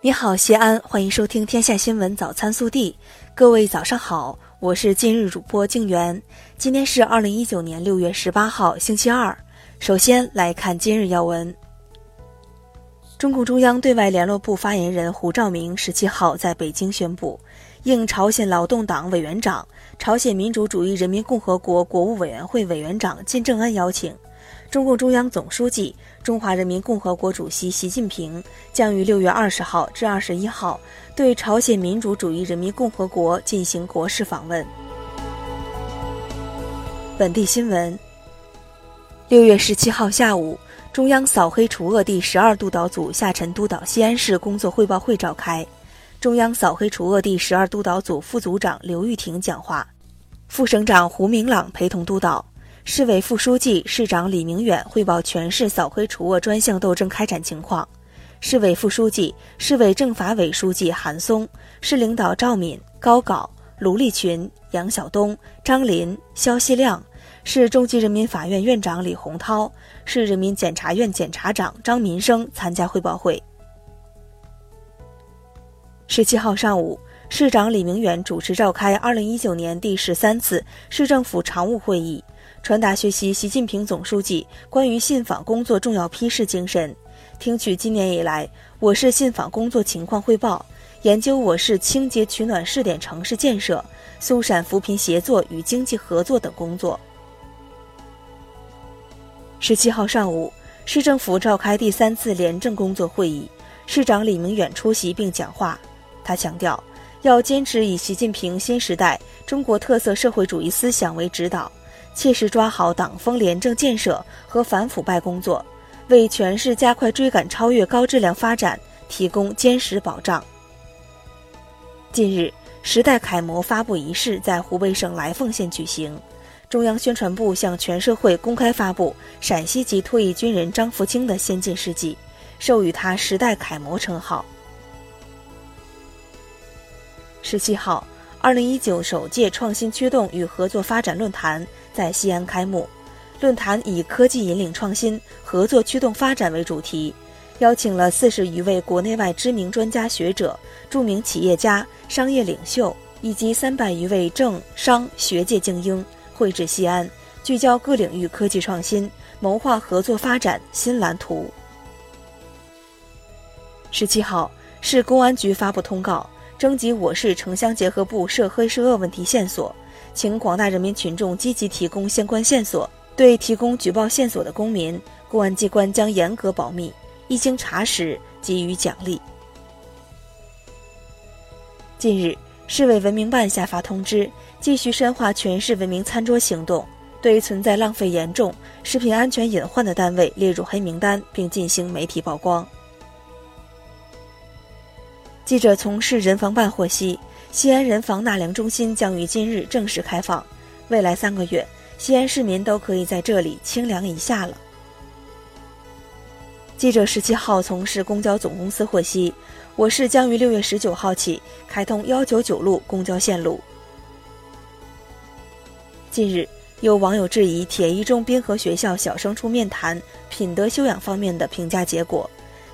你好，西安，欢迎收听《天下新闻早餐速递》。各位早上好，我是今日主播静媛。今天是二零一九年六月十八号，星期二。首先来看今日要闻。中共中央对外联络部发言人胡兆明十七号在北京宣布，应朝鲜劳动党委员长、朝鲜民主主义人民共和国国务委员会委员长金正恩邀请。中共中央总书记、中华人民共和国主席习近平将于六月二十号至二十一号对朝鲜民主主义人民共和国进行国事访问。本地新闻：六月十七号下午，中央扫黑除恶第十二督导组下沉督导西安市工作汇报会召开，中央扫黑除恶第十二督导组副组长刘玉婷讲话，副省长胡明朗陪同督导。市委副书记、市长李明远汇报全市扫黑除恶专项斗争开展情况。市委副书记、市委政法委书记韩松，市领导赵敏、高镐、卢立群、杨晓东、张林、肖锡亮，市中级人民法院院长李洪涛，市人民检察院检察长张民生参加汇报会。十七号上午，市长李明远主持召开二零一九年第十三次市政府常务会议。传达学习习近平总书记关于信访工作重要批示精神，听取今年以来我市信访工作情况汇报，研究我市清洁取暖试点城市建设、松陕扶贫协作与经济合作等工作。十七号上午，市政府召开第三次廉政工作会议，市长李明远出席并讲话。他强调，要坚持以习近平新时代中国特色社会主义思想为指导。切实抓好党风廉政建设和反腐败工作，为全市加快追赶超越高质量发展提供坚实保障。近日，时代楷模发布仪式在湖北省来凤县举行，中央宣传部向全社会公开发布陕西籍退役军人张福清的先进事迹，授予他“时代楷模”称号。十七号。二零一九首届创新驱动与合作发展论坛在西安开幕。论坛以“科技引领创新，合作驱动发展”为主题，邀请了四十余位国内外知名专家学者、著名企业家、商业领袖以及三百余位政商学界精英绘制西安，聚焦各领域科技创新，谋划合作发展新蓝图。十七号，市公安局发布通告。征集我市城乡结合部涉黑涉恶问题线索，请广大人民群众积极提供相关线索。对提供举报线索的公民，公安机关将严格保密，一经查实给予奖励。近日，市委文明办下发通知，继续深化全市文明餐桌行动，对存在浪费严重、食品安全隐患的单位列入黑名单，并进行媒体曝光。记者从市人防办获悉，西安人防纳凉中心将于今日正式开放，未来三个月，西安市民都可以在这里清凉一下了。记者十七号从市公交总公司获悉，我市将于六月十九号起开通幺九九路公交线路。近日，有网友质疑铁一中滨河学校小升初面谈品德修养方面的评价结果，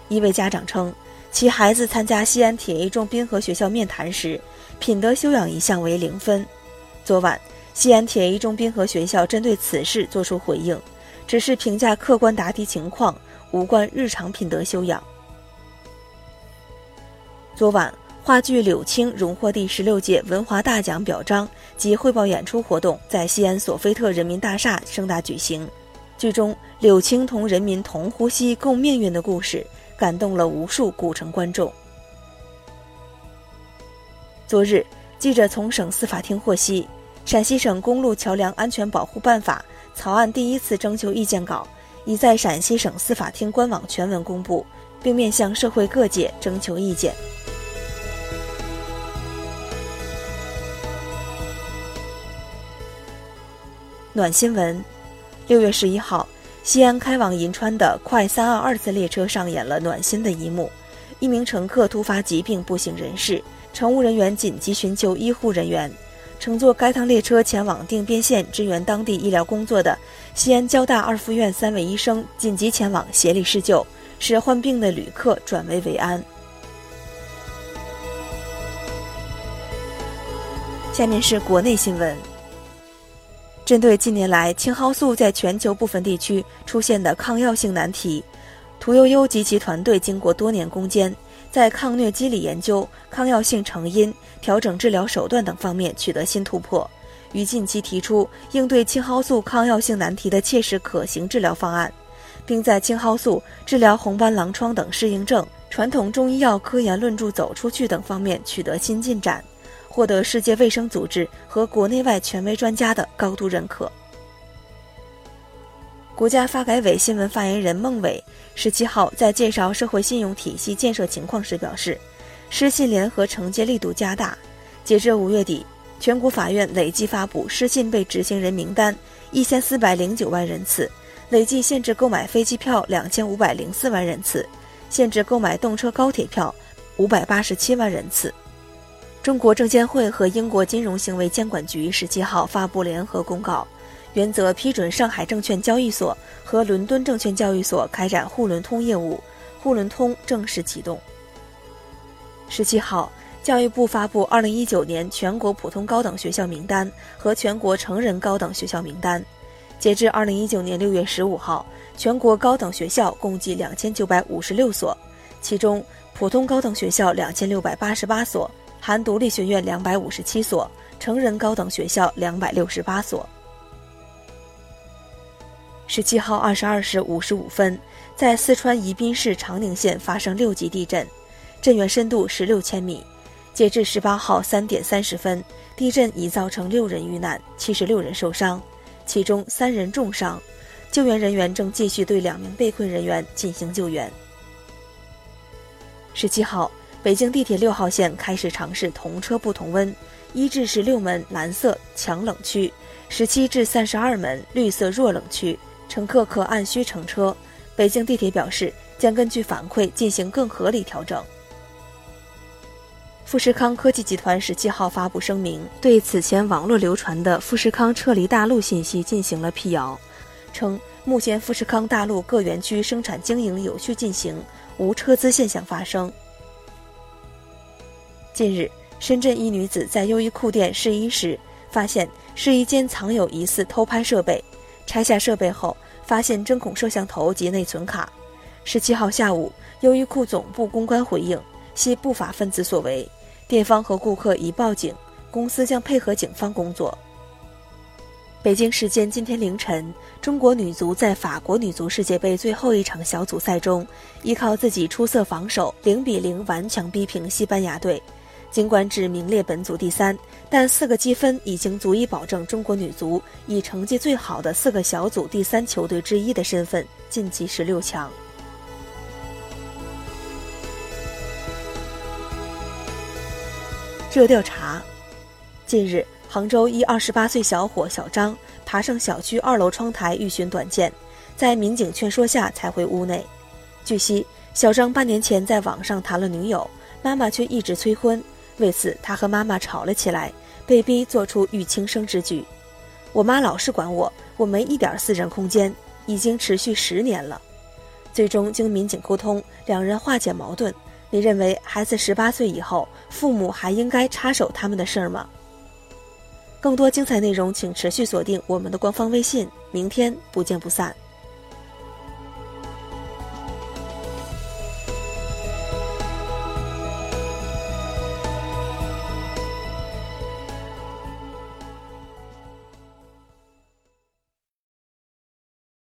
一位家长称。其孩子参加西安铁一中滨河学校面谈时，品德修养一项为零分。昨晚，西安铁一中滨河学校针对此事作出回应，只是评价客观答题情况，无关日常品德修养。昨晚，话剧《柳青》荣获第十六届文华大奖表彰及汇报演出活动在西安索菲特人民大厦盛大举行。剧中柳青同人民同呼吸共命运的故事。感动了无数古城观众。昨日，记者从省司法厅获悉，陕西省公路桥梁安全保护办法草案第一次征求意见稿已在陕西省司法厅官网全文公布，并面向社会各界征求意见。暖新闻，六月十一号。西安开往银川的快三二二次列车上演了暖心的一幕一名乘客突发疾病不省人事乘务人员紧急寻求医护人员乘坐该趟列车前往定边县支援当地医疗工作的西安交大二附院三位医生紧急前往协力施救使患病的旅客转危为安。下面是国内新闻。针对近年来青蒿素在全球部分地区出现的抗药性难题，屠呦呦及其团队经过多年攻坚，在抗疟机理研究、抗药性成因、调整治疗手段等方面取得新突破，于近期提出应对青蒿素抗药性难题的切实可行治疗方案，并在青蒿素治疗红斑狼疮等适应症、传统中医药科研论著走出去等方面取得新进展。获得世界卫生组织和国内外权威专家的高度认可。国家发改委新闻发言人孟伟十七号在介绍社会信用体系建设情况时表示，失信联合惩戒力度加大。截至五月底，全国法院累计发布失信被执行人名单一千四百零九万人次，累计限制购买飞机票两千五百零四万人次，限制购买动车高铁票五百八十七万人次。中国证监会和英国金融行为监管局十七号发布联合公告，原则批准上海证券交易所和伦敦证券交易所开展沪伦通业务，沪伦通正式启动。十七号，教育部发布二零一九年全国普通高等学校名单和全国成人高等学校名单，截至二零一九年六月十五号，全国高等学校共计两千九百五十六所，其中普通高等学校两千六百八十八所。含独立学院两百五十七所，成人高等学校两百六十八所。十七号二十二时五十五分，在四川宜宾市长宁县发生六级地震，震源深度十六千米。截至十八号三点三十分，地震已造成六人遇难，七十六人受伤，其中三人重伤，救援人员正继续对两名被困人员进行救援。十七号。北京地铁六号线开始尝试同车不同温，一至十六门蓝色强冷区，十七至三十二门绿色弱冷区，乘客可按需乘车。北京地铁表示，将根据反馈进行更合理调整。富士康科技集团十七号发布声明，对此前网络流传的富士康撤离大陆信息进行了辟谣，称目前富士康大陆各园区生产经营有序进行，无撤资现象发生。近日，深圳一女子在优衣库店试衣时，发现试衣间藏有疑似偷拍设备。拆下设备后，发现针孔摄像头及内存卡。十七号下午，优衣库总部公关回应，系不法分子所为，店方和顾客已报警，公司将配合警方工作。北京时间今天凌晨，中国女足在法国女足世界杯最后一场小组赛中，依靠自己出色防守，零比零顽强逼平西班牙队。尽管只名列本组第三，但四个积分已经足以保证中国女足以成绩最好的四个小组第三球队之一的身份晋级十六强。热调查：近日，杭州一二十八岁小伙小张爬上小区二楼窗台欲寻短见，在民警劝说下才回屋内。据悉，小张半年前在网上谈了女友，妈妈却一直催婚。为此，他和妈妈吵了起来，被逼做出欲轻生之举。我妈老是管我，我没一点私人空间，已经持续十年了。最终经民警沟通，两人化解矛盾。你认为孩子十八岁以后，父母还应该插手他们的事儿吗？更多精彩内容，请持续锁定我们的官方微信。明天不见不散。